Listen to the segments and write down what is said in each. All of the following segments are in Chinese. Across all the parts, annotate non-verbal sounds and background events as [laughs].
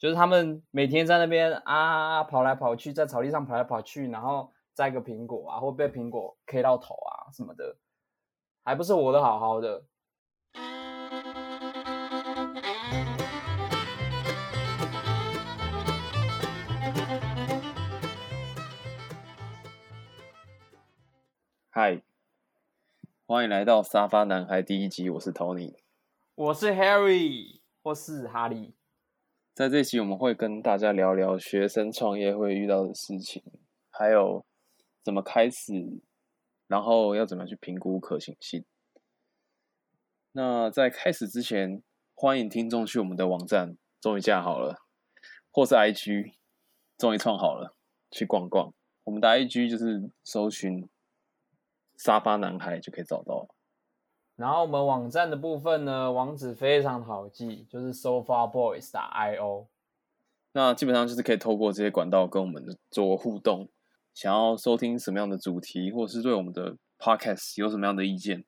就是他们每天在那边啊跑来跑去，在草地上跑来跑去，然后摘个苹果啊，或被苹果 K 到头啊什么的，还不是活得好好的。嗨，欢迎来到沙发男孩第一集，我是 Tony，我是 Harry，或是哈利。在这期我们会跟大家聊聊学生创业会遇到的事情，还有怎么开始，然后要怎么去评估可行性。那在开始之前，欢迎听众去我们的网站，终于架好了，或是 IG，终于创好了，去逛逛。我们的 IG 就是搜寻。沙发男孩就可以找到了。然后我们网站的部分呢，网址非常好记，就是 sofaboys.io。那基本上就是可以透过这些管道跟我们做互动。想要收听什么样的主题，或者是对我们的 podcast 有什么样的意见，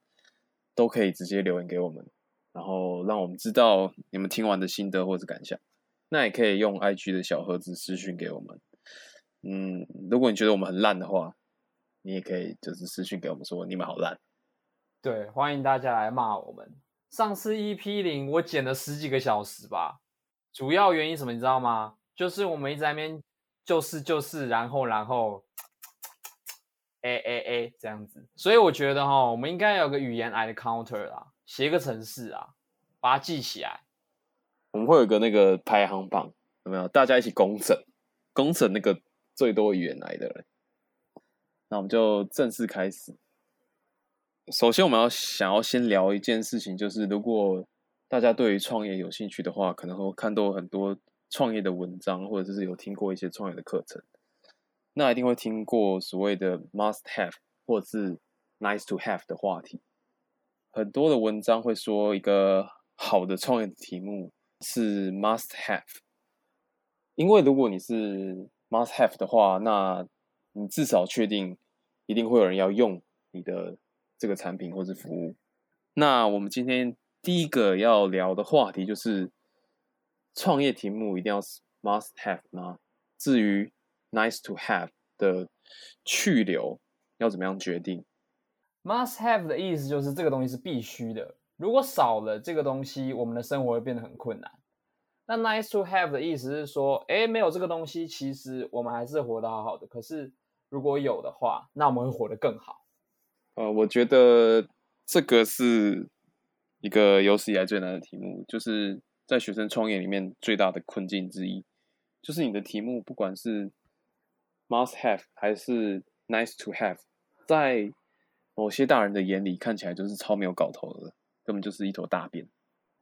都可以直接留言给我们，然后让我们知道你们听完的心得或者感想。那也可以用 IG 的小盒子私讯给我们。嗯，如果你觉得我们很烂的话。你也可以就是私讯给我们说你们好烂，对，欢迎大家来骂我们。上次 EP 零我剪了十几个小时吧，主要原因什么你知道吗？就是我们一直在那边就是就是然后然后，哎哎哎这样子，所以我觉得哈，我们应该有个语言癌的 counter 啦，写个程式啊，把它记起来。我们会有个那个排行榜，有没有？大家一起公审，公审那个最多语言癌的人。那我们就正式开始。首先，我们要想要先聊一件事情，就是如果大家对于创业有兴趣的话，可能会看到很多创业的文章，或者是有听过一些创业的课程。那一定会听过所谓的 must have 或者是 nice to have 的话题。很多的文章会说，一个好的创业的题目是 must have，因为如果你是 must have 的话，那你至少确定。一定会有人要用你的这个产品或是服务。那我们今天第一个要聊的话题就是创业题目一定要 must have 吗？至于 nice to have 的去留要怎么样决定？must have 的意思就是这个东西是必须的，如果少了这个东西，我们的生活会变得很困难。那 nice to have 的意思是说，诶，没有这个东西，其实我们还是活得好好的。可是如果有的话，那我们会活得更好。呃，我觉得这个是一个有史以来最难的题目，就是在学生创业里面最大的困境之一，就是你的题目不管是 must have 还是 nice to have，在某些大人的眼里看起来就是超没有搞头的，根本就是一坨大便。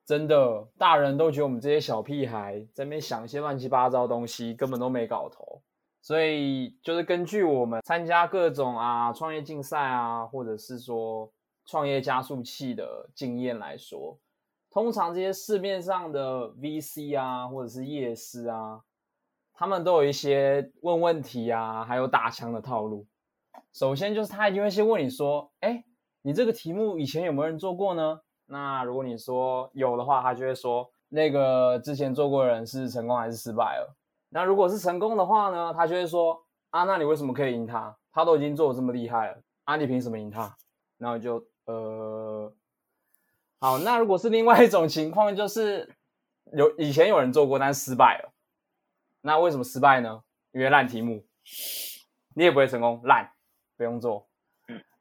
真的，大人都觉得我们这些小屁孩在那边想一些乱七八糟东西，根本都没搞头。所以就是根据我们参加各种啊创业竞赛啊，或者是说创业加速器的经验来说，通常这些市面上的 VC 啊，或者是业师啊，他们都有一些问问题啊，还有打枪的套路。首先就是他一定会先问你说：“哎，你这个题目以前有没有人做过呢？”那如果你说有的话，他就会说：“那个之前做过的人是成功还是失败了？”那如果是成功的话呢？他就会说啊，那你为什么可以赢他？他都已经做得这么厉害了，啊，你凭什么赢他？然后就呃，好，那如果是另外一种情况，就是有以前有人做过，但是失败了。那为什么失败呢？因为烂题目，你也不会成功，烂，不用做。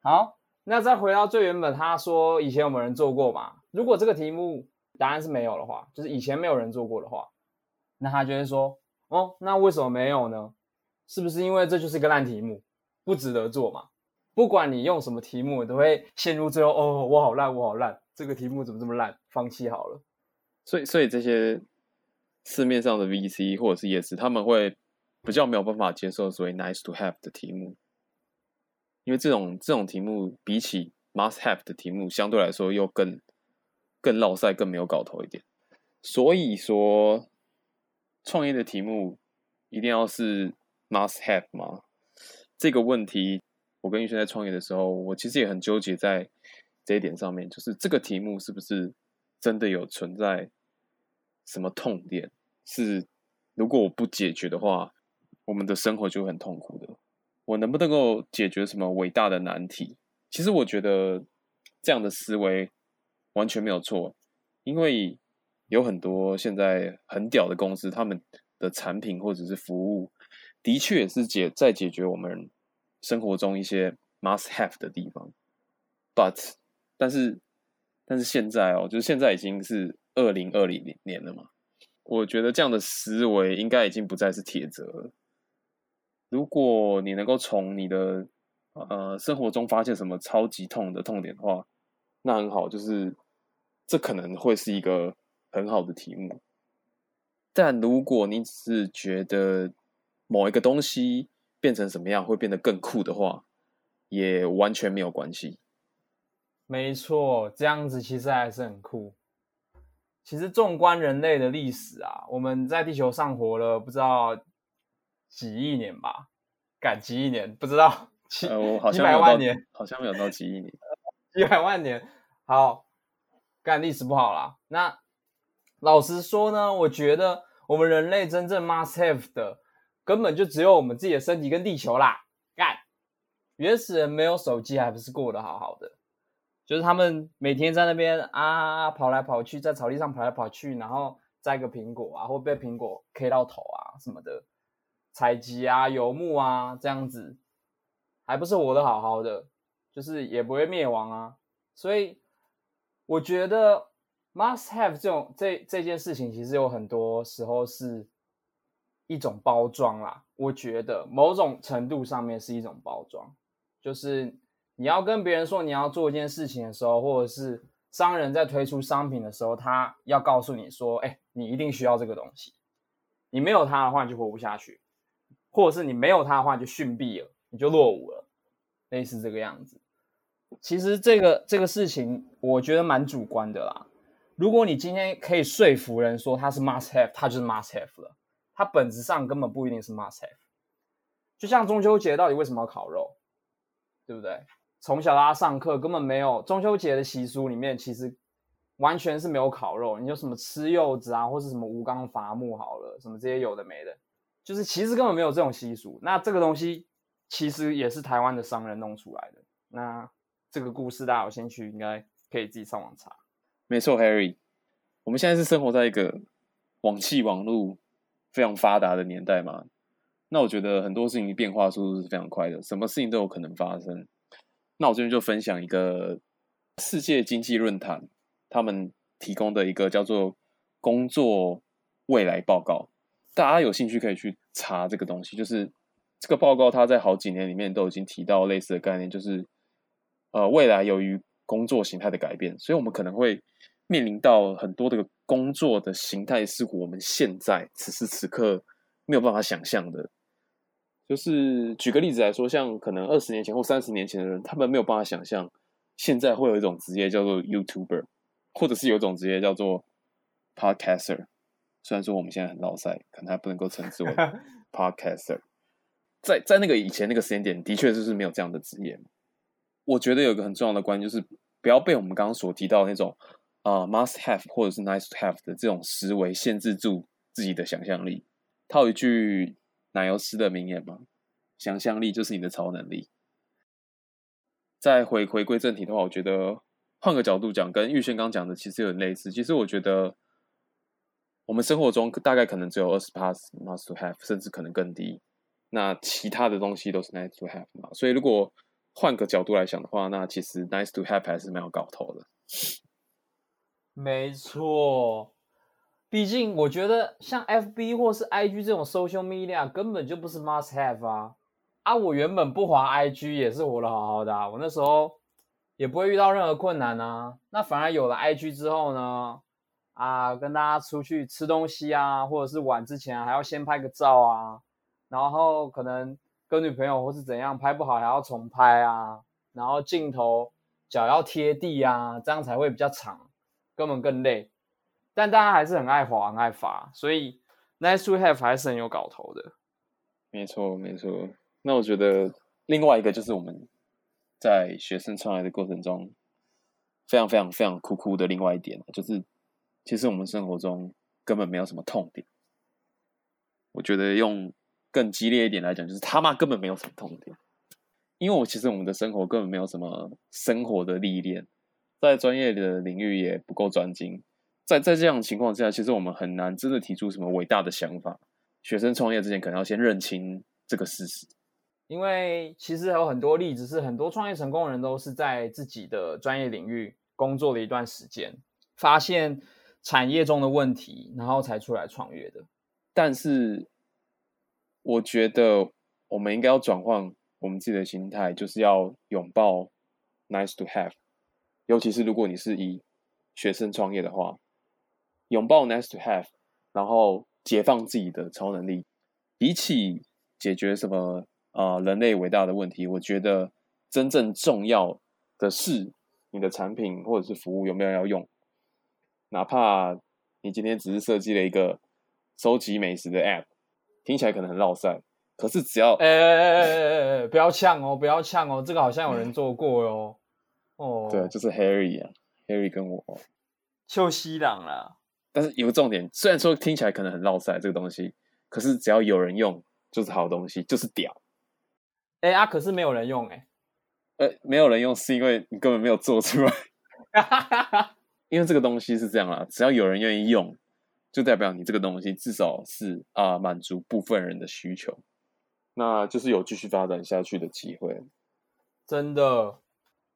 好，那再回到最原本，他说以前有没有人做过嘛？如果这个题目答案是没有的话，就是以前没有人做过的话，那他就会说。哦，那为什么没有呢？是不是因为这就是个烂题目，不值得做嘛？不管你用什么题目，都会陷入最后哦，我好烂，我好烂，这个题目怎么这么烂？放弃好了。所以，所以这些市面上的 VC 或者是业师，他们会比较没有办法接受所谓 nice to have 的题目，因为这种这种题目比起 must have 的题目，相对来说又更更落赛，更没有搞头一点。所以说。创业的题目一定要是 must have 吗？这个问题，我跟玉轩在创业的时候，我其实也很纠结在这一点上面，就是这个题目是不是真的有存在什么痛点，是如果我不解决的话，我们的生活就很痛苦的。我能不能够解决什么伟大的难题？其实我觉得这样的思维完全没有错，因为有很多现在很屌的公司，他们的产品或者是服务，的确是解在解决我们生活中一些 must have 的地方。But，但是，但是现在哦，就是现在已经是二零二零年了嘛，我觉得这样的思维应该已经不再是铁则。如果你能够从你的呃生活中发现什么超级痛的痛点的话，那很好，就是这可能会是一个很好的题目。但如果你只是觉得某一个东西变成什么样会变得更酷的话，也完全没有关系。没错，这样子其实还是很酷。其实纵观人类的历史啊，我们在地球上活了不知道。几亿年吧，赶几亿年不知道，几、呃、我好像几百万年，好像没有到几亿年，[laughs] 几百万年。好，干历史不好啦。那老实说呢，我觉得我们人类真正 must have 的，根本就只有我们自己的身体跟地球啦。干，原始人没有手机，还不是过得好好的？就是他们每天在那边啊跑来跑去，在草地上跑来跑去，然后摘个苹果啊，或被苹果 K 到头啊什么的。采集啊，游牧啊，这样子，还不是活得好好的，就是也不会灭亡啊。所以我觉得 must have 这种这这件事情，其实有很多时候是一种包装啦。我觉得某种程度上面是一种包装，就是你要跟别人说你要做一件事情的时候，或者是商人在推出商品的时候，他要告诉你说，哎，你一定需要这个东西，你没有它的话，你就活不下去。或者是你没有它的话，就逊毙了，你就落伍了，类似这个样子。其实这个这个事情，我觉得蛮主观的啦。如果你今天可以说服人说它是 must have，它就是 must have 了。它本质上根本不一定是 must have。就像中秋节到底为什么要烤肉，对不对？从小大家上课根本没有中秋节的习俗里面，其实完全是没有烤肉。你有什么吃柚子啊，或是什么吴刚伐木好了，什么这些有的没的。就是其实根本没有这种习俗，那这个东西其实也是台湾的商人弄出来的。那这个故事大家有兴趣，应该可以自己上网查。没错，Harry，我们现在是生活在一个网际网络非常发达的年代嘛。那我觉得很多事情变化速度是非常快的，什么事情都有可能发生。那我这边就分享一个世界经济论坛他们提供的一个叫做“工作未来报告”。大家有兴趣可以去查这个东西，就是这个报告，它在好几年里面都已经提到类似的概念，就是呃，未来由于工作形态的改变，所以我们可能会面临到很多的工作的形态是我们现在此时此刻没有办法想象的。就是举个例子来说，像可能二十年前或三十年前的人，他们没有办法想象现在会有一种职业叫做 YouTuber，或者是有一种职业叫做 Podcaster。虽然说我们现在很老塞，可能还不能够称之为 [laughs] podcaster，在在那个以前那个时间点，的确就是没有这样的职业。我觉得有个很重要的观念，就是不要被我们刚刚所提到的那种啊、must have 或者是 nice to have 的这种思维限制住自己的想象力。套一句奶油师的名言嘛，想象力就是你的超能力。再回回归正题的话，我觉得换个角度讲，跟玉轩刚讲的其实有点类似。其实我觉得。我们生活中大概可能只有二十 pass must to have，甚至可能更低。那其他的东西都是 nice to have 嘛。所以如果换个角度来想的话，那其实 nice to have 还是蛮有搞头的。[laughs] 没错，毕竟我觉得像 FB 或是 IG 这种 social media 根本就不是 must have 啊。啊，我原本不滑 IG 也是活得好好的啊，我那时候也不会遇到任何困难啊。那反而有了 IG 之后呢？啊，跟大家出去吃东西啊，或者是玩之前还要先拍个照啊，然后可能跟女朋友或是怎样拍不好还要重拍啊，然后镜头脚要贴地啊，这样才会比较长，根本更累。但大家还是很爱滑，很爱发，所以 nice to have 还是很有搞头的。没错，没错。那我觉得另外一个就是我们在学生创业的过程中，非常非常非常酷酷的另外一点就是。其实我们生活中根本没有什么痛点，我觉得用更激烈一点来讲，就是他妈根本没有什么痛点。因为我其实我们的生活根本没有什么生活的历练，在专业的领域也不够专精，在在这样的情况之下，其实我们很难真的提出什么伟大的想法。学生创业之前，可能要先认清这个事实。因为其实有很多例子是，很多创业成功的人都是在自己的专业领域工作了一段时间，发现产业中的问题，然后才出来创业的。但是，我觉得我们应该要转换。我们自己的心态就是要拥抱 nice to have，尤其是如果你是以学生创业的话，拥抱 nice to have，然后解放自己的超能力，比起解决什么啊、人类伟大的问题，我觉得真正重要的是你的产品或者是服务有没有要用，哪怕你今天只是设计了一个收集美食的 app，听起来可能很绕塞。可是只要，哎哎哎哎哎，不要呛哦，不要呛哦，这个好像有人做过哟。哦，对，就是 Harry 啊，Harry 跟我，秀西朗啦。但是有个重点，虽然说听起来可能很绕塞这个东西，可是只要有人用，就是好东西，就是屌。哎啊，可是没有人用哎。呃，没有人用是因为你根本没有做出来。[laughs] 因为这个东西是这样啦，只要有人愿意用，就代表你这个东西至少是啊满足部分人的需求。那就是有继续发展下去的机会，真的。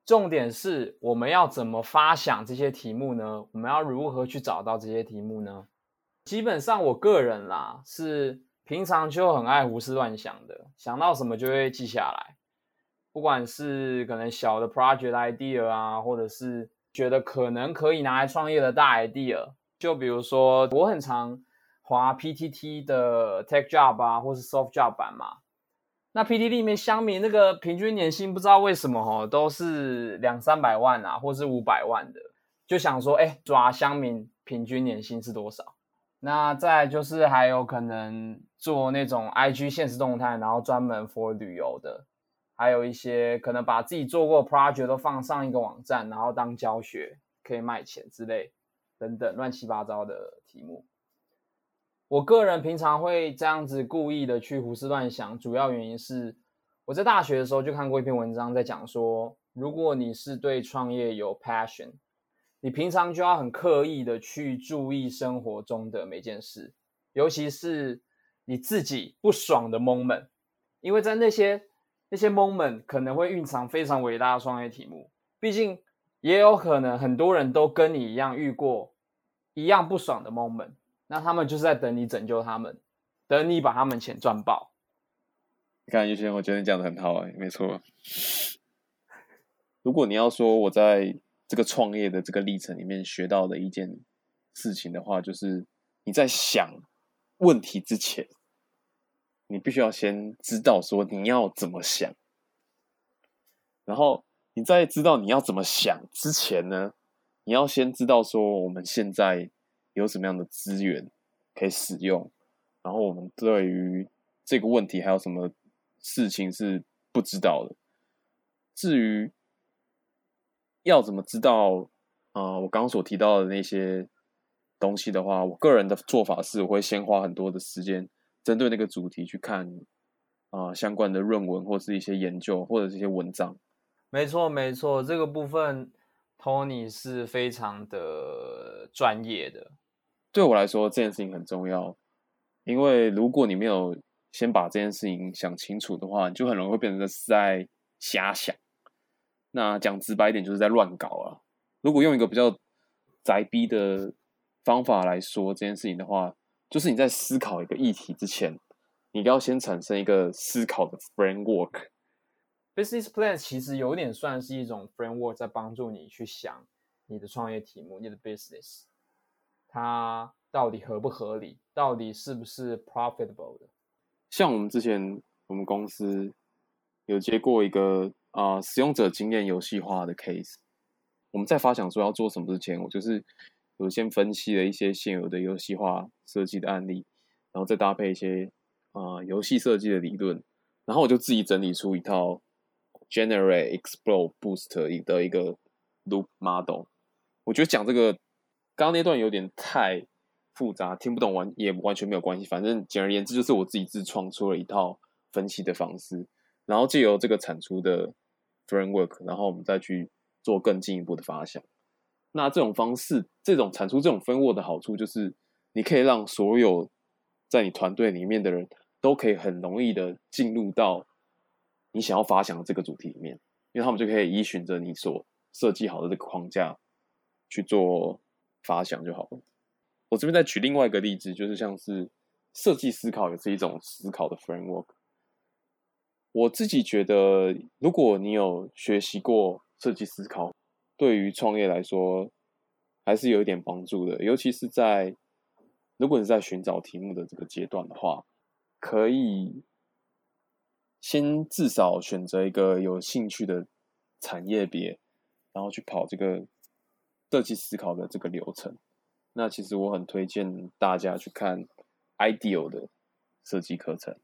重点是我们要怎么发想这些题目呢？我们要如何去找到这些题目呢？基本上，我个人啦是平常就很爱胡思乱想的，想到什么就会记下来。不管是可能小的 project idea 啊，或者是觉得可能可以拿来创业的大 idea，就比如说我很常滑 PTT 的 Tech Job 啊，或是 Soft Job 版嘛。那 PTT 里面乡民那个平均年薪不知道为什么哦，都是两三百万啊，或是五百万的，就想说，哎，抓乡民平均年薪是多少？那再就是还有可能做那种 IG 限时动态，然后专门 for 旅游的，还有一些可能把自己做过 project 都放上一个网站，然后当教学可以卖钱之类等等乱七八糟的题目。我个人平常会这样子故意的去胡思乱想，主要原因是我在大学的时候就看过一篇文章，在讲说，如果你是对创业有 passion，你平常就要很刻意的去注意生活中的每件事，尤其是你自己不爽的 moment，因为在那些那些 moment 可能会蕴藏非常伟大的创业题目，毕竟也有可能很多人都跟你一样遇过一样不爽的 moment。那他们就是在等你拯救他们，等你把他们钱赚爆。你看，有些人我觉得你讲的很好哎、欸，没错。[laughs] 如果你要说我在这个创业的这个历程里面学到的一件事情的话，就是你在想问题之前，你必须要先知道说你要怎么想，然后你在知道你要怎么想之前呢，你要先知道说我们现在。有什么样的资源可以使用？然后我们对于这个问题还有什么事情是不知道的？至于要怎么知道啊、我刚刚所提到的那些东西的话，我个人的做法是，我会先花很多的时间针对那个主题去看啊、相关的论文，或是一些研究，或者是一些文章。没错，没错，这个部分 Tony 是非常的专业的。对我来说，这件事情很重要，因为如果你没有先把这件事情想清楚的话，你就很容易会变成是在瞎想。那讲直白一点，就是在乱搞啊。如果用一个比较宅逼的方法来说这件事情的话，就是你在思考一个议题之前，你要先产生一个思考的 framework。Business plan 其实有点算是一种 framework，在帮助你去想你的创业题目，你的 business。它到底合不合理？到底是不是 profitable 的？像我们之前，我们公司有接过一个啊、使用者经验游戏化的 case。我们在发想说要做什么之前，我就是有先分析了一些现有的游戏化设计的案例，然后再搭配一些啊、呃、游戏设计的理论，然后我就自己整理出一套 Generate, explore, boost 的一个 loop model。我觉得讲这个。刚刚那段有点太复杂，听不懂完也完全没有关系。反正简而言之，就是我自己自创出了一套分析的方式，然后借由这个产出的 framework，然后我们再去做更进一步的发想。那这种方式，这种产出这种分握的好处就是，你可以让所有在你团队里面的人都可以很容易的进入到你想要发想的这个主题里面，因为他们就可以依循着你所设计好的这个框架去做发想就好了。我这边再举另外一个例子，就是像是设计思考也是一种思考的 framework。我自己觉得，如果你有学习过设计思考，对于创业来说还是有一点帮助的。尤其是在如果你在寻找题目的这个阶段的话，可以先至少选择一个有兴趣的产业别，然后去跑这个设计思考的这个流程。那其实我很推荐大家去看 IDEO 的设计课程。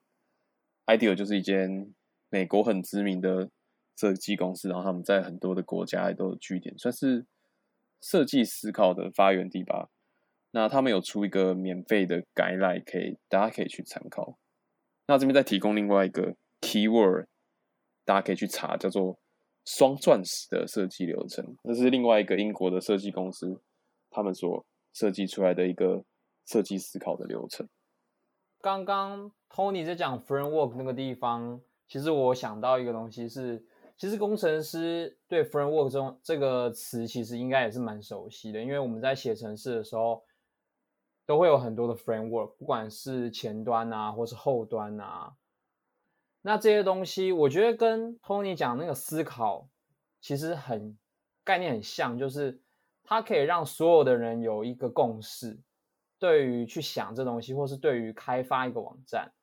IDEO 就是一间美国很知名的设计公司，然后他们在很多的国家都有据点，算是设计思考的发源地吧。那他们有出一个免费的 guide，可以大家可以去参考。那这边再提供另外一个 keyword，大家可以去查，叫做双钻石的设计流程。这是另外一个英国的设计公司，他们所设计出来的一个设计思考的流程。刚刚 Tony 在讲 framework 那个地方，其实我想到一个东西是，其实工程师对 framework 中这个词其实应该也是蛮熟悉的，因为我们在写程式的时候，都会有很多的 framework，不管是前端啊，或是后端啊。那这些东西，我觉得跟 Tony 讲那个思考其实很概念很像，就是。它可以让所有的人有一个共识，对于去想这东西，或是对于开发一个网站，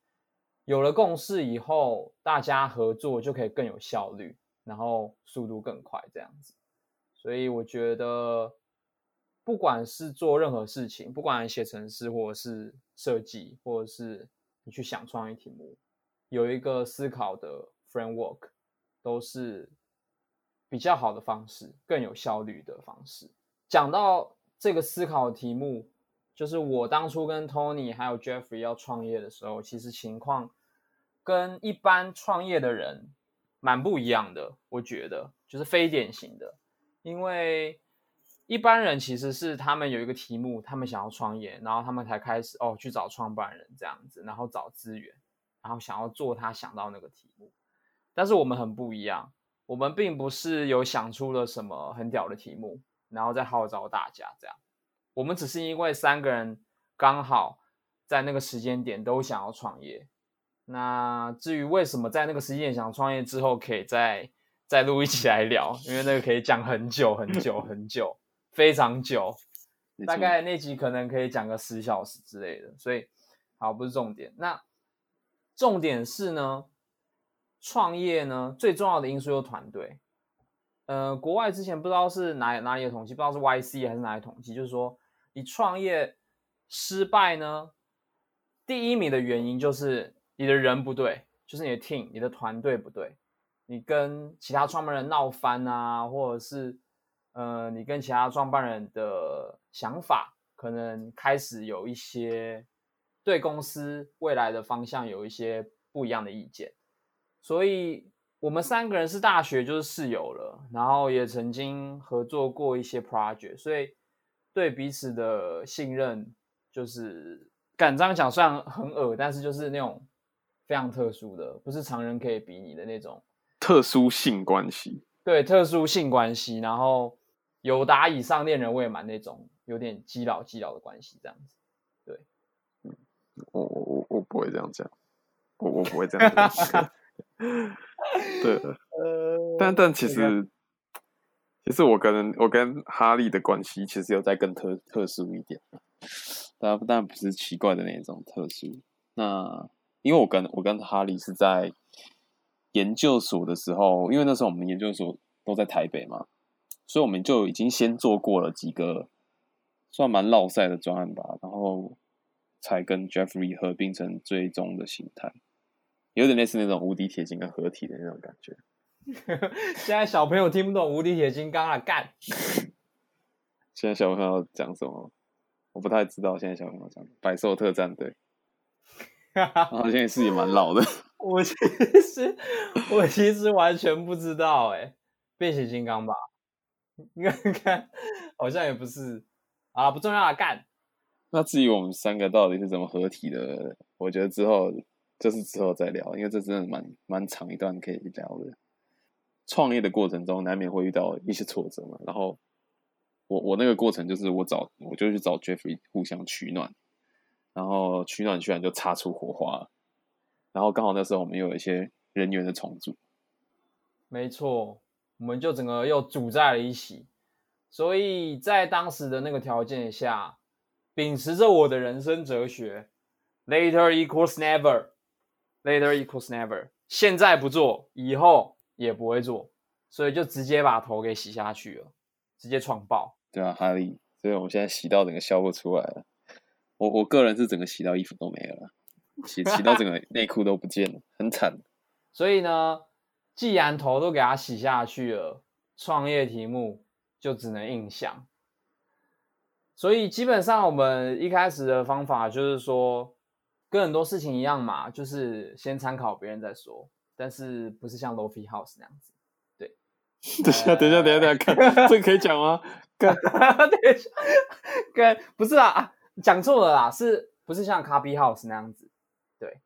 有了共识以后，大家合作就可以更有效率，然后速度更快，这样子。所以我觉得，不管是做任何事情，不管写程式，或者是设计，或者是你去想创意题目，有一个思考的 framework，都是比较好的方式，更有效率的方式。讲到这个思考题目，就是我当初跟 Tony 还有 Jeffrey 要创业的时候，其实情况跟一般创业的人蛮不一样的。我觉得就是非典型的，因为一般人其实是他们有一个题目，他们想要创业，然后他们才开始哦去找创办人这样子，然后找资源，然后想要做他想到那个题目。但是我们很不一样，我们并不是有想出了什么很屌的题目。然后再号召大家，这样，我们只是因为三个人刚好在那个时间点都想要创业。那至于为什么在那个时间点想创业之后，可以再再录一起来聊，因为那个可以讲很久很久 [laughs] 很久，非常久，大概那集可能可以讲个十小时之类的。所以，好，不是重点。那重点是呢，创业呢最重要的因素就是团队。呃，国外之前不知道是哪哪里的统计，不知道是 YC 还是哪里统计，就是说你创业失败呢，第一名的原因就是你的人不对，就是你的 team，你的团队不对，你跟其他创办人闹翻啊，或者是呃，你跟其他创办人的想法可能开始有一些对公司未来的方向有一些不一样的意见，所以。我们三个人是大学就是室友了，然后也曾经合作过一些 project，所以对彼此的信任就是敢这样讲，虽然很恶，但是就是那种非常特殊的，不是常人可以比拟的那种特殊性关系。对，特殊性关系，然后有达以上恋人未满那种有点基佬基佬的关系，这样子。我我我我不会这样讲，我我不会这样讲。[laughs] 对，但但其实，其实我跟我跟哈利的关系其实有在更特特殊一点，但但不是奇怪的那种特殊。那因为我跟我跟哈利是在研究所的时候，因为那时候我们研究所都在台北嘛，所以我们就已经先做过了几个算蛮绕赛的专案吧，然后才跟 Jeffrey 合并成最终的形态。有点类似那种无敌铁金刚合体的那种感觉。[laughs] 现在小朋友听不懂无敌铁金刚啊，干！[laughs] 现在小朋友讲什么？我不太知道现在小朋友讲百兽特战队，[laughs] 好像也是也蛮老的。我其实我其实完全不知道哎、欸，变形金刚吧？你看看，好像也不是啊，不重要啊，干。那至于我们三个到底是怎么合体的，我觉得之后就是之后再聊，因为这真的蛮蛮长一段可以聊的。创业的过程中难免会遇到一些挫折嘛，然后我我那个过程就是我找我就去找 Jeffrey 互相取暖，然后取暖居然就擦出火花，然后刚好那时候我们又有一些人员的重组，没错，我们就整个又组在了一起，所以在当时的那个条件下。秉持着我的人生哲学，later equals never，later equals never，现在不做，以后也不会做，所以就直接把头给洗下去了，直接创爆。对啊，哈利，所以我们现在洗到整个笑不出来了。我我个人是整个洗到衣服都没了，洗洗到整个 [laughs] 内裤都不见了，很惨。所以呢，既然头都给它洗下去了，创业题目就只能硬想。所以基本上我们一开始的方法就是说，跟很多事情一样嘛，就是先参考别人再说，但是不是像 Lofi House 那样子。对，[laughs] 等一下，等一下，等一下，等一下，看这个可以讲吗？等一下，跟不是啊，讲错了啦，是不是像 Copy House 那样子？对，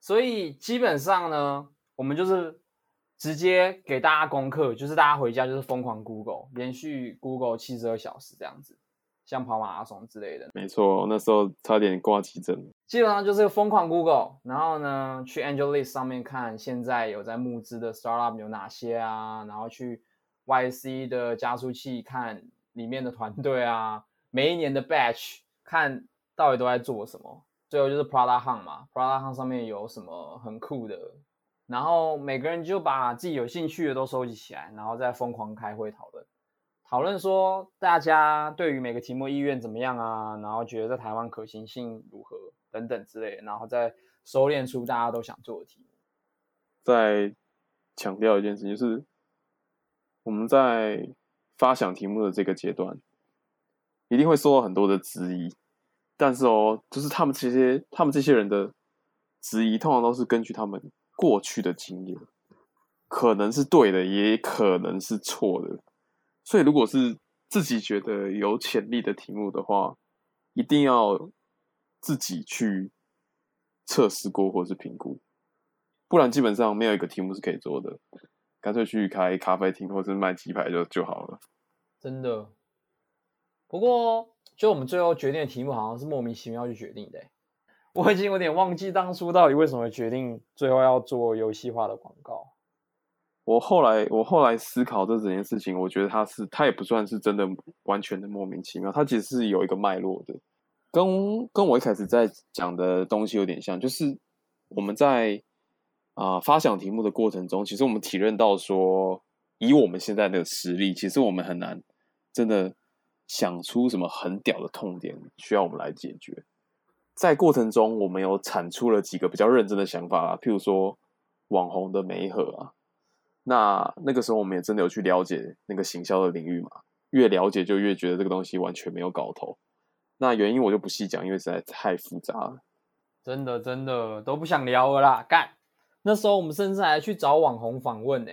所以基本上呢，我们就是直接给大家功课，就是大家回家就是疯狂 Google，连续 Google 七十二小时这样子。像跑马拉松之类的，没错，那时候差点挂急诊。基本上就是疯狂 Google，然后呢，去 AngelList 上面看现在有在募资的 Startup 有哪些啊，然后去 YC 的加速器看里面的团队啊，每一年的 Batch 看到底都在做什么。最后就是 Product Hunt 嘛，Product Hunt 上面有什么很酷的，然后每个人就把自己有兴趣的都收集起来，然后再疯狂开会讨论。讨论说大家对于每个题目意愿怎么样啊，然后觉得在台湾可行性如何等等之类，然后再收敛出大家都想做的题目。再强调一件事，就是我们在发想题目的这个阶段，一定会受到很多的质疑，但是哦，就是他们这些他们这些人的质疑，通常都是根据他们过去的经验，可能是对的，也可能是错的。所以，如果是自己觉得有潜力的题目的话，一定要自己去测试过或是评估，不然基本上没有一个题目是可以做的。干脆去开咖啡厅或是卖鸡排就就好了。真的。不过，就我们最后决定的题目，好像是莫名其妙就决定的。我已经有点忘记当初到底为什么决定最后要做游戏化的广告。我后来，我后来思考这整件事情，我觉得它是，它也不算是真的完全的莫名其妙，它其实是有一个脉络的，跟跟我一开始在讲的东西有点像，就是我们在啊、呃、发想题目的过程中，其实我们体认到说，以我们现在的实力，其实我们很难真的想出什么很屌的痛点需要我们来解决，在过程中，我们有产出了几个比较认真的想法啊，譬如说网红的媒合啊。那那个时候我们也真的有去了解那个行销的领域嘛，越了解就越觉得这个东西完全没有搞头。那原因我就不细讲，因为实在太复杂了。真的真的都不想聊了啦，干！那时候我们甚至还去找网红访问呢。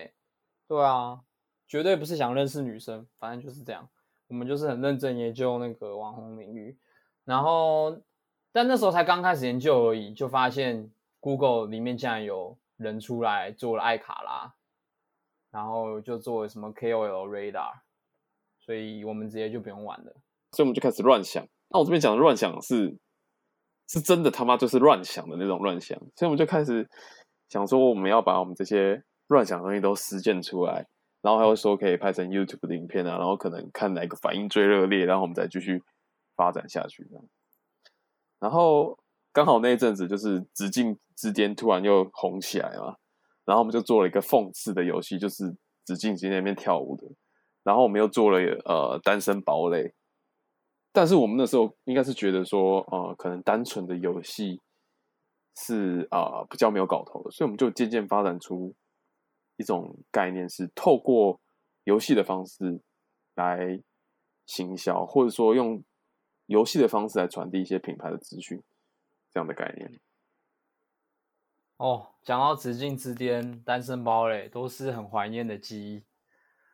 对啊，绝对不是想认识女生，反正就是这样。我们就是很认真研究那个网红领域，然后但那时候才刚开始研究而已，就发现 Google 里面竟然有人出来做了艾卡拉。然后就做什么 KOL Radar，所以我们直接就不用玩了。所以我们就开始乱想。那我这边讲的乱想是，是真的他妈就是乱想的那种乱想。所以我们就开始想说，我们要把我们这些乱想的东西都实践出来，然后还会说可以拍成 YouTube 的影片啊，然后可能看哪个反应最热烈，然后我们再继续发展下去。然后刚好那一阵子就是直径之巅突然又红起来嘛。然后我们就做了一个讽刺的游戏，就是紫禁城那边跳舞的。然后我们又做了呃单身堡垒，但是我们那时候应该是觉得说，呃，可能单纯的游戏是啊、比较没有搞头的，所以我们就渐渐发展出一种概念，是透过游戏的方式来行销，或者说用游戏的方式来传递一些品牌的资讯，这样的概念。哦，讲到紫禁之巅、单身堡垒，都是很怀念的记忆。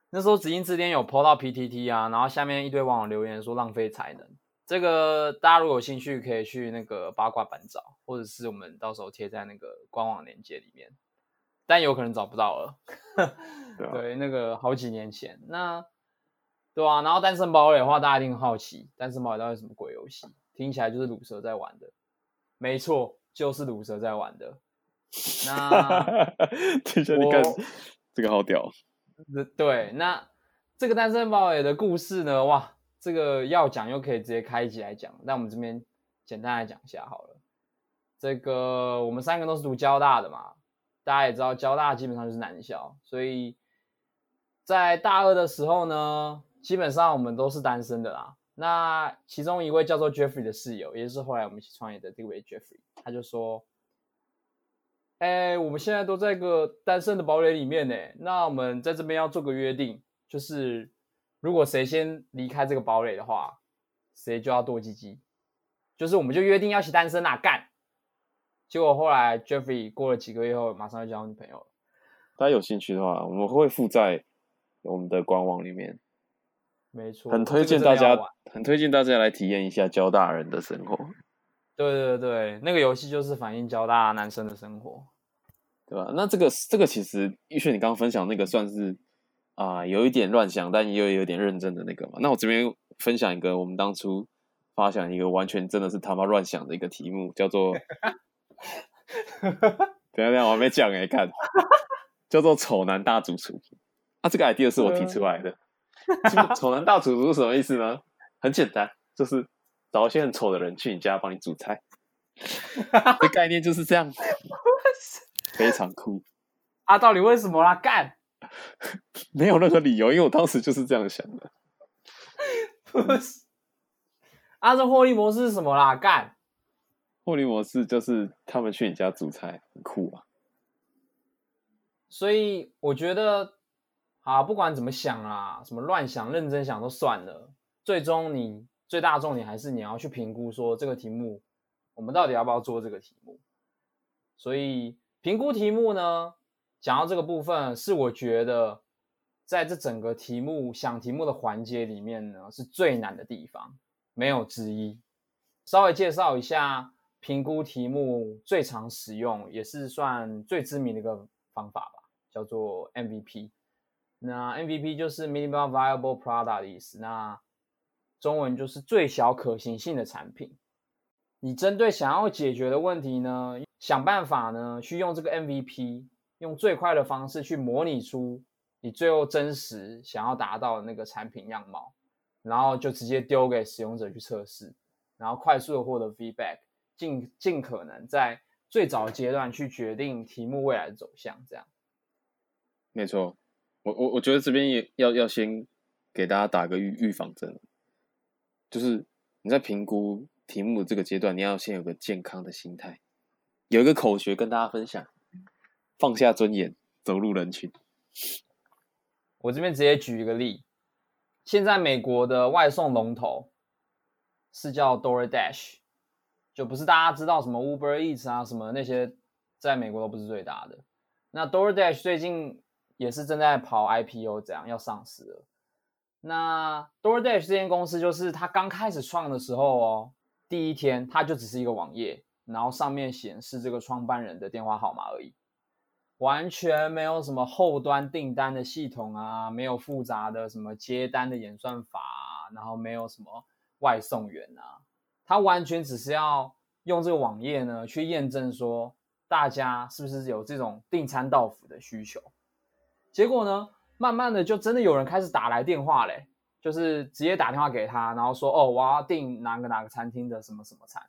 那时候紫禁之巅有 PO 到 PTT 啊，然后下面一堆网友留言说浪费才能。这个大家如果有兴趣，可以去那个八卦版找，或者是我们到时候贴在那个官网链接里面，但有可能找不到了。对，啊、[laughs] 对，那个好几年前，那对啊，然后单身堡垒的话，大家一定很好奇，单身堡垒到底是什么鬼游戏？听起来就是鲁蛇在玩的，没错，就是鲁蛇在玩的。那 [laughs] 听起来你看这个好屌。对，那这个单身堡垒的故事呢？哇！这个要讲又可以直接开一集来讲，那我们这边简单来讲一下好了。这个我们三个都是读交大的嘛，大家也知道交大基本上就是男校，所以在大二的时候呢，基本上我们都是单身的啦。那其中一位叫做 Jeffrey 的室友，也就是后来我们一起创业的这位 Jeffrey，他就说：“哎，我们现在都在一个单身的堡垒里面呢，那我们在这边要做个约定，就是。”如果谁先离开这个堡垒的话，谁就要剁鸡鸡，就是我们就约定要一起单身啊，干！结果后来 Jeffrey 过了几个月后，马上就交女朋友了。大家有兴趣的话，我们会附在我们的官网里面。没错，很推荐大家，很推荐大家来体验一下交大人的生活。对对对，那个游戏就是反映交大男生的生活，对吧？那这个这个其实玉轩你刚刚分享那个算是。啊、呃，有一点乱想，但又有点认真的那个嘛。那我这边分享一个，我们当初发想一个完全真的是他妈乱想的一个题目，叫做 [laughs]…… 等下等下，我还没讲哎，看，叫做“丑男大主厨”。啊，这个 idea 是我提出来的。丑男大主厨是什么意思呢？很简单，就是找一些很丑的人去你家帮你煮菜。[laughs] 这概念就是这样，[laughs] 非常酷。[laughs] 啊，到底为什么啦？干！[laughs] 没有任何理由，因为我当时就是这样想的。[laughs] 不是，啊，这获利模式是什么啦？干，获利模式就是他们去你家煮菜，很酷啊。所以我觉得，啊，不管怎么想啊，什么乱想、认真想都算了。最终，你最大重点还是你要去评估说这个题目，我们到底要不要做这个题目。所以评估题目呢？讲到这个部分，是我觉得在这整个题目想题目的环节里面呢，是最难的地方，没有之一。稍微介绍一下评估题目最常使用，也是算最知名的一个方法吧，叫做 MVP。那 MVP 就是 Minimum Viable Product 的意思，那中文就是最小可行性的产品。你针对想要解决的问题呢，想办法呢，去用这个 MVP。用最快的方式去模拟出你最后真实想要达到的那个产品样貌，然后就直接丢给使用者去测试，然后快速的获得 feedback，尽尽可能在最早阶段去决定题目未来的走向。这样，没错，我我我觉得这边也要要先给大家打个预预防针，就是你在评估题目这个阶段，你要先有个健康的心态，有一个口诀跟大家分享。放下尊严，走入人群。我这边直接举一个例，现在美国的外送龙头是叫 DoorDash，就不是大家知道什么 Uber Eats 啊什么那些，在美国都不是最大的。那 DoorDash 最近也是正在跑 IPO，这样要上市了。那 DoorDash 这间公司就是它刚开始创的时候哦，第一天它就只是一个网页，然后上面显示这个创办人的电话号码而已。完全没有什么后端订单的系统啊，没有复杂的什么接单的演算法，然后没有什么外送员啊，他完全只是要用这个网页呢去验证说大家是不是有这种订餐到府的需求。结果呢，慢慢的就真的有人开始打来电话嘞，就是直接打电话给他，然后说哦，我要订哪个哪个餐厅的什么什么餐，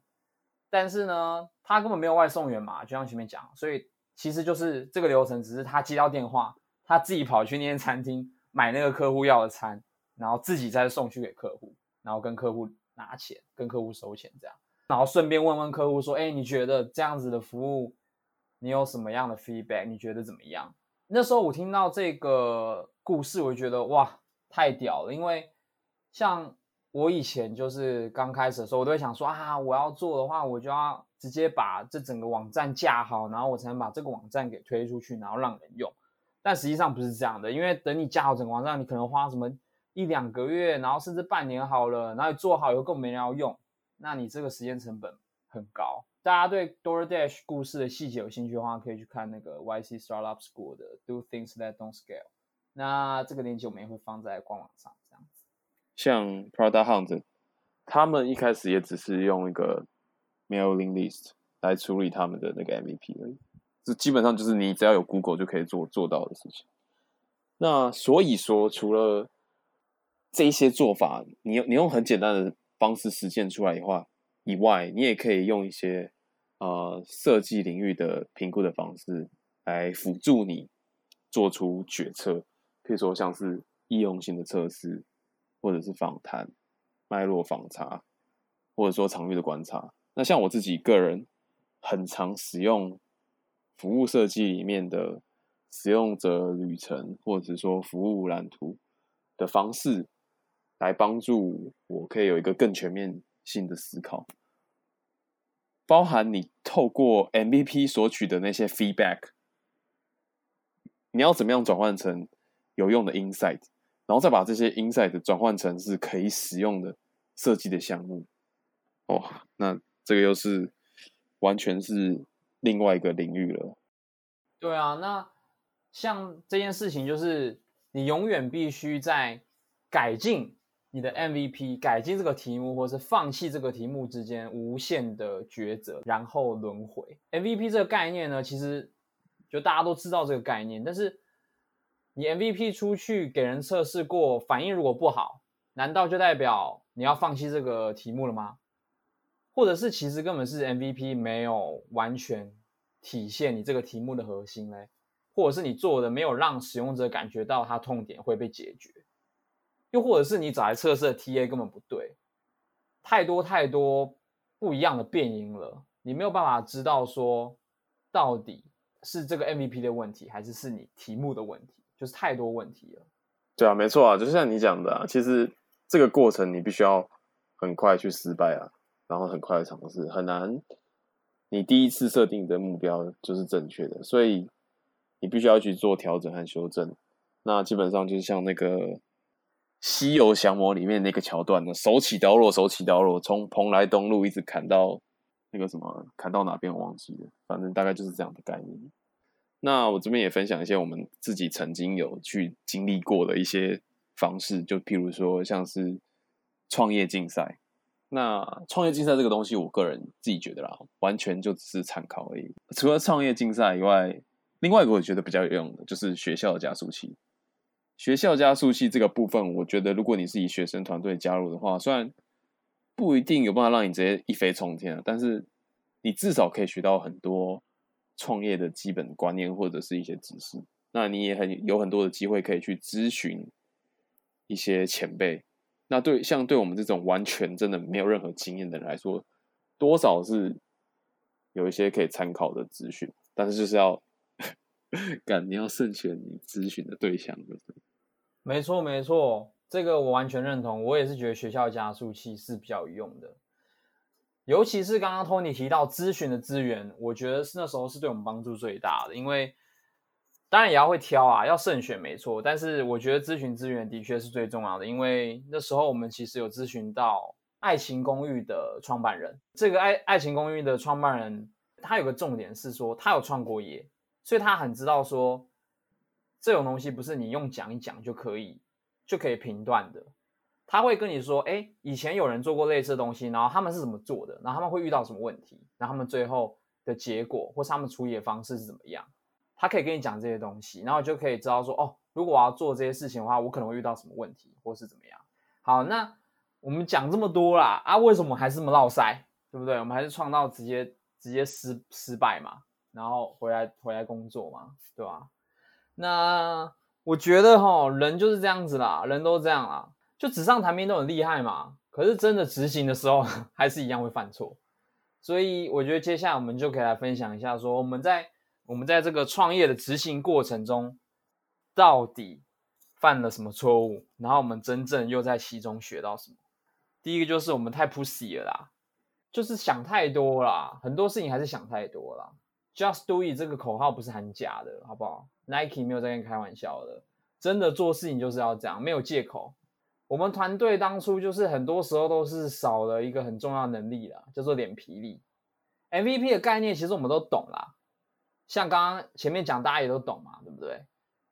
但是呢，他根本没有外送员嘛，就像前面讲，所以。其实就是这个流程，只是他接到电话，他自己跑去那间餐厅买那个客户要的餐，然后自己再送去给客户，然后跟客户拿钱，跟客户收钱这样，然后顺便问问客户说：“哎，你觉得这样子的服务，你有什么样的 feedback？你觉得怎么样？”那时候我听到这个故事，我就觉得哇，太屌了，因为像我以前就是刚开始的时候，我都会想说啊，我要做的话，我就要直接把这整个网站架好，然后我才能把这个网站给推出去，然后让人用。但实际上不是这样的，因为等你架好整个网站，你可能花什么一两个月，然后甚至半年好了，然后你做好以后更没人要用，那你这个时间成本很高。大家对 DoorDash 故事的细节有兴趣的话，可以去看那个 YC Startup School 的 Do Things That Don't Scale。那这个链接我们也会放在官网上，像 Product Hunt，他们一开始也只是用一个 Mailing List 来处理他们的那个 MVP 而已。这基本上就是你只要有 Google 就可以做做到的事情。那所以说，除了这一些做法，你用你用很简单的方式实现出来以外，以外，你也可以用一些呃设计领域的评估的方式来辅助你做出决策。可以说像是易用性的测试，或者是访谈、脉络访查，或者说场域的观察。那像我自己个人很常使用。服务设计里面的使用者旅程，或者说服务蓝图的方式，来帮助我可以有一个更全面性的思考，包含你透过 MVP 索取的那些 feedback，你要怎么样转换成有用的 insight，然后再把这些 insight 转换成是可以使用的设计的项目。哦，那这个又是完全是。另外一个领域了，对啊，那像这件事情，就是你永远必须在改进你的 MVP、改进这个题目，或是放弃这个题目之间无限的抉择，然后轮回。MVP 这个概念呢，其实就大家都知道这个概念，但是你 MVP 出去给人测试过，反应如果不好，难道就代表你要放弃这个题目了吗？或者是其实根本是 MVP 没有完全体现你这个题目的核心嘞，或者是你做的没有让使用者感觉到他痛点会被解决，又或者是你找来测试的 TA 根本不对，太多太多不一样的变因了，你没有办法知道说到底是这个 MVP 的问题，还是是你题目的问题，就是太多问题了。对啊，没错啊，就像你讲的啊，其实这个过程你必须要很快去失败啊。然后很快的尝试很难，你第一次设定的目标就是正确的，所以你必须要去做调整和修正。那基本上就是像那个《西游降魔》里面那个桥段呢，手起刀落，手起刀落，从蓬莱东路一直砍到那个什么，砍到哪边我忘记了，反正大概就是这样的概念。那我这边也分享一些我们自己曾经有去经历过的一些方式，就譬如说像是创业竞赛。那创业竞赛这个东西，我个人自己觉得啦，完全就只是参考而已。除了创业竞赛以外，另外一个我觉得比较有用的，就是学校的加速器。学校加速器这个部分，我觉得如果你是以学生团队加入的话，虽然不一定有办法让你直接一飞冲天，但是你至少可以学到很多创业的基本观念或者是一些知识。那你也很有很多的机会可以去咨询一些前辈。那对，像对我们这种完全真的没有任何经验的人来说，多少是有一些可以参考的资讯，但是就是要 [laughs] 感，你要慎选你咨询的对象，就是。没错，没错，这个我完全认同。我也是觉得学校加速器是比较有用的，尤其是刚刚 Tony 提到咨询的资源，我觉得是那时候是对我们帮助最大的，因为。当然也要会挑啊，要慎选没错。但是我觉得咨询资源的确是最重要的，因为那时候我们其实有咨询到爱情公寓的创办人。这个爱爱情公寓的创办人，他有个重点是说，他有创过业，所以他很知道说，这种东西不是你用讲一讲就可以就可以评断的。他会跟你说，哎，以前有人做过类似的东西，然后他们是怎么做的，然后他们会遇到什么问题，然后他们最后的结果或是他们处理的方式是怎么样。他可以跟你讲这些东西，然后就可以知道说，哦，如果我要做这些事情的话，我可能会遇到什么问题，或是怎么样。好，那我们讲这么多啦，啊，为什么还是这么落赛，对不对？我们还是创造直接直接失失败嘛，然后回来回来工作嘛，对吧？那我觉得哈，人就是这样子啦，人都这样啦，就纸上谈兵都很厉害嘛，可是真的执行的时候，[laughs] 还是一样会犯错。所以我觉得接下来我们就可以来分享一下，说我们在。我们在这个创业的执行过程中，到底犯了什么错误？然后我们真正又在其中学到什么？第一个就是我们太 pussy 了啦，就是想太多啦，很多事情还是想太多啦。Just do it 这个口号不是很假的，好不好？Nike 没有在跟你开玩笑的，真的做事情就是要这样，没有借口。我们团队当初就是很多时候都是少了一个很重要能力啦，叫做脸皮力。MVP 的概念其实我们都懂啦，像刚刚前面讲，大家也都懂嘛，对不对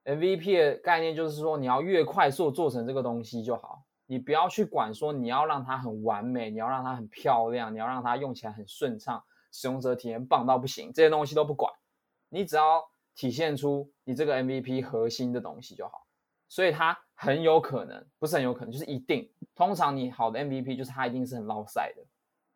？MVP 的概念就是说，你要越快速做成这个东西就好，你不要去管说你要让它很完美，你要让它很漂亮，你要让它用起来很顺畅。使用者体验棒到不行，这些东西都不管，你只要体现出你这个 MVP 核心的东西就好。所以它很有可能，不是很有可能，就是一定。通常你好的 MVP 就是它一定是很捞赛的，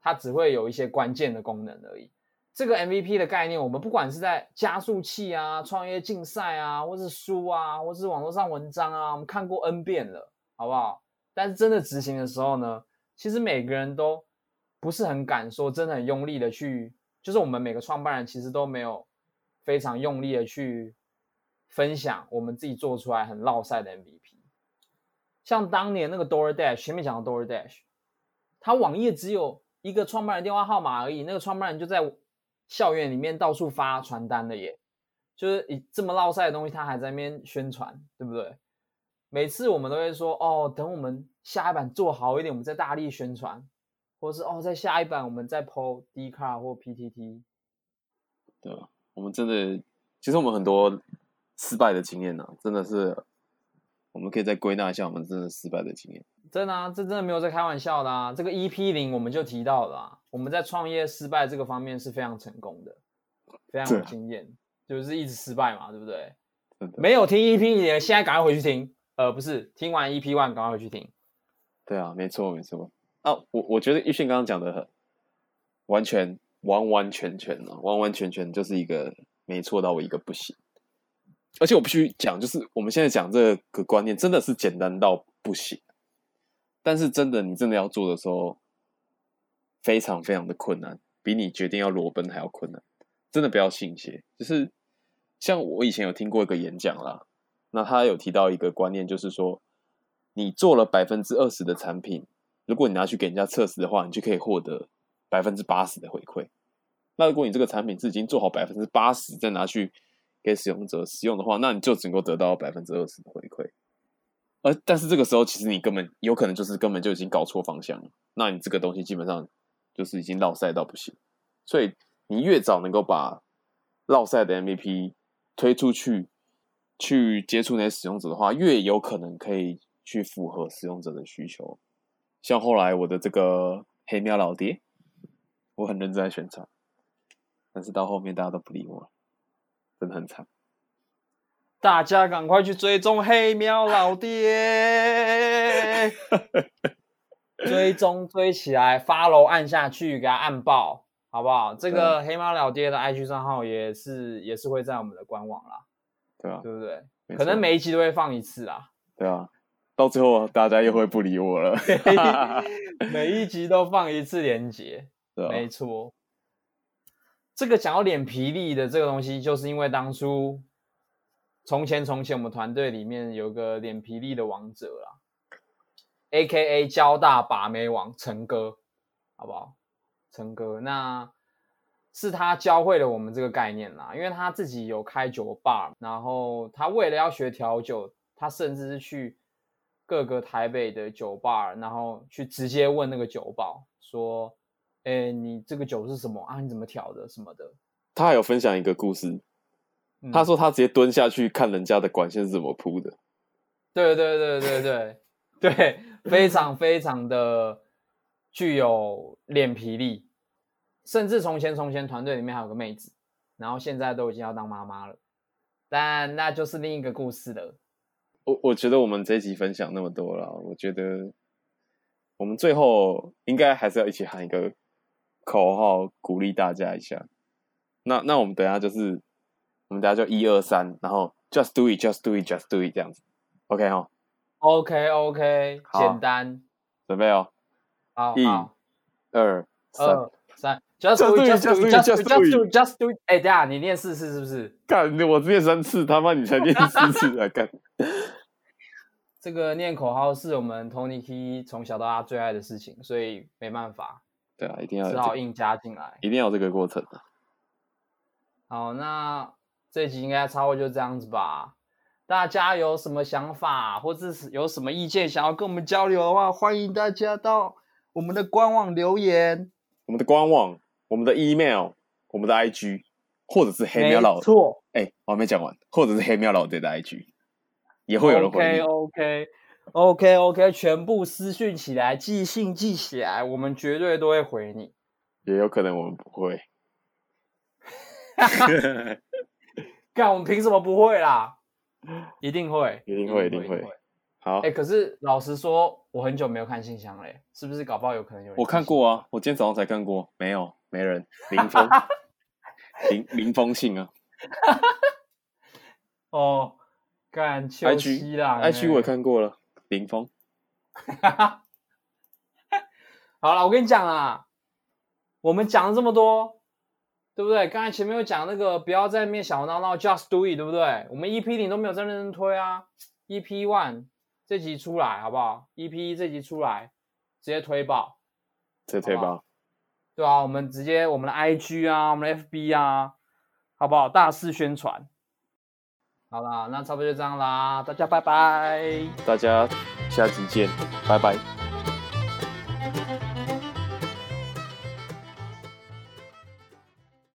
它只会有一些关键的功能而已。这个 MVP 的概念，我们不管是在加速器啊、创业竞赛啊，或是书啊，或是网络上文章啊，我们看过 N 遍了，好不好？但是真的执行的时候呢，其实每个人都。不是很敢说，真的很用力的去，就是我们每个创办人其实都没有非常用力的去分享我们自己做出来很落赛的 MVP。像当年那个 DoorDash，前面讲的 DoorDash，他网页只有一个创办人电话号码而已，那个创办人就在校园里面到处发传单的耶，就是这么落赛的东西，他还在那边宣传，对不对？每次我们都会说，哦，等我们下一版做好一点，我们再大力宣传。或是哦，在下一版我们再 Po D car 或 PTT。对啊，我们真的，其实我们很多失败的经验呢、啊，真的是，我们可以再归纳一下我们真的失败的经验。真的啊，这真的没有在开玩笑的啊！这个 EP 零我们就提到了、啊，我们在创业失败这个方面是非常成功的，非常有经验，就是一直失败嘛，对不对？没有听 EP 零，现在赶快回去听。呃，不是，听完 EP one 赶快回去听。对啊，没错，没错。啊，我我觉得玉迅刚刚讲的很完全完完全全啊，完完全全就是一个没错到我一个不行。而且我必须讲，就是我们现在讲这个观念真的是简单到不行，但是真的你真的要做的时候，非常非常的困难，比你决定要裸奔还要困难。真的不要信邪，就是像我以前有听过一个演讲啦，那他有提到一个观念，就是说你做了百分之二十的产品。如果你拿去给人家测试的话，你就可以获得百分之八十的回馈。那如果你这个产品是已经做好百分之八十，再拿去给使用者使用的话，那你就只能够得到百分之二十的回馈。而但是这个时候，其实你根本有可能就是根本就已经搞错方向了。那你这个东西基本上就是已经落赛到不行。所以你越早能够把落赛的 MVP 推出去，去接触那些使用者的话，越有可能可以去符合使用者的需求。像后来我的这个黑喵老爹，我很认真在宣传，但是到后面大家都不理我了，真的很惨。大家赶快去追踪黑喵老爹，[laughs] 追踪追起来，follow 按下去，给他按爆，好不好？这个黑喵老爹的 IG 账号也是也是会在我们的官网啦，对啊，对不对？可能每一集都会放一次啦，对啊。到最后，大家又会不理我了。[laughs] 每一集都放一次连结，[laughs] 啊、没错。这个讲到脸皮力的这个东西，就是因为当初从前从前我们团队里面有个脸皮力的王者啦，A.K.A. 交大把妹王陈哥，好不好？陈哥，那是他教会了我们这个概念啦，因为他自己有开酒吧，然后他为了要学调酒，他甚至是去。各个台北的酒吧，然后去直接问那个酒保说：“哎，你这个酒是什么啊？你怎么调的什么的？”他还有分享一个故事，嗯、他说他直接蹲下去看人家的管线是怎么铺的。对对对对对对，非常非常的具有脸皮力，甚至从前从前团队里面还有个妹子，然后现在都已经要当妈妈了，但那就是另一个故事了。我我觉得我们这一集分享那么多了，我觉得我们最后应该还是要一起喊一个口号，鼓励大家一下。那那我们等一下就是，我们等一下就一二三，然后 just do it，just do it，just do it 这样子，OK 哈？OK OK，简单，准备哦，好，一、二、三。三，just do it，just do it，just do it，just do it。哎，等下，你念四次是不是？干，我念三次，他妈你才念四次来干。这个念口号是我们 Tony Key 从小到大最爱的事情，所以没办法。对啊，一定要只好硬加进来，一定要有这个过程的。好，那这集应该差不多就这样子吧。大家有什么想法，或者是有什么意见想要跟我们交流的话，欢迎大家到我们的官网留言。我们的官网、我们的 email、我们的 IG，或者是黑喵老，错，哎、欸，我还没讲完，或者是黑喵老爹的 IG，也会有人回应。OK OK。OK OK，全部私讯起来，寄信寄起来，我们绝对都会回你。也有可能我们不会。[laughs] 干，我们凭什么不会啦？一定会，一定会，一定会。好，哎、欸，可是老实说，我很久没有看信箱嘞，是不是？搞不好有可能有人。我看过啊，我今天早上才看过，没有，没人，[laughs] 零封，零零封信啊。[laughs] 哦，干，秋西啦，IG 我也看过了。林峰，[laughs] 好了，我跟你讲啊，我们讲了这么多，对不对？刚才前面有讲那个，不要在那边小闹闹，just do it，对不对？我们 EP 零都没有在认真推啊，EP one 这集出来好不好？EP 一这集出来，直接推爆，直接推爆，对啊，我们直接我们的 IG 啊，我们的 FB 啊，好不好？大肆宣传。好啦，那差不多就这样啦，大家拜拜，大家下集见，拜拜。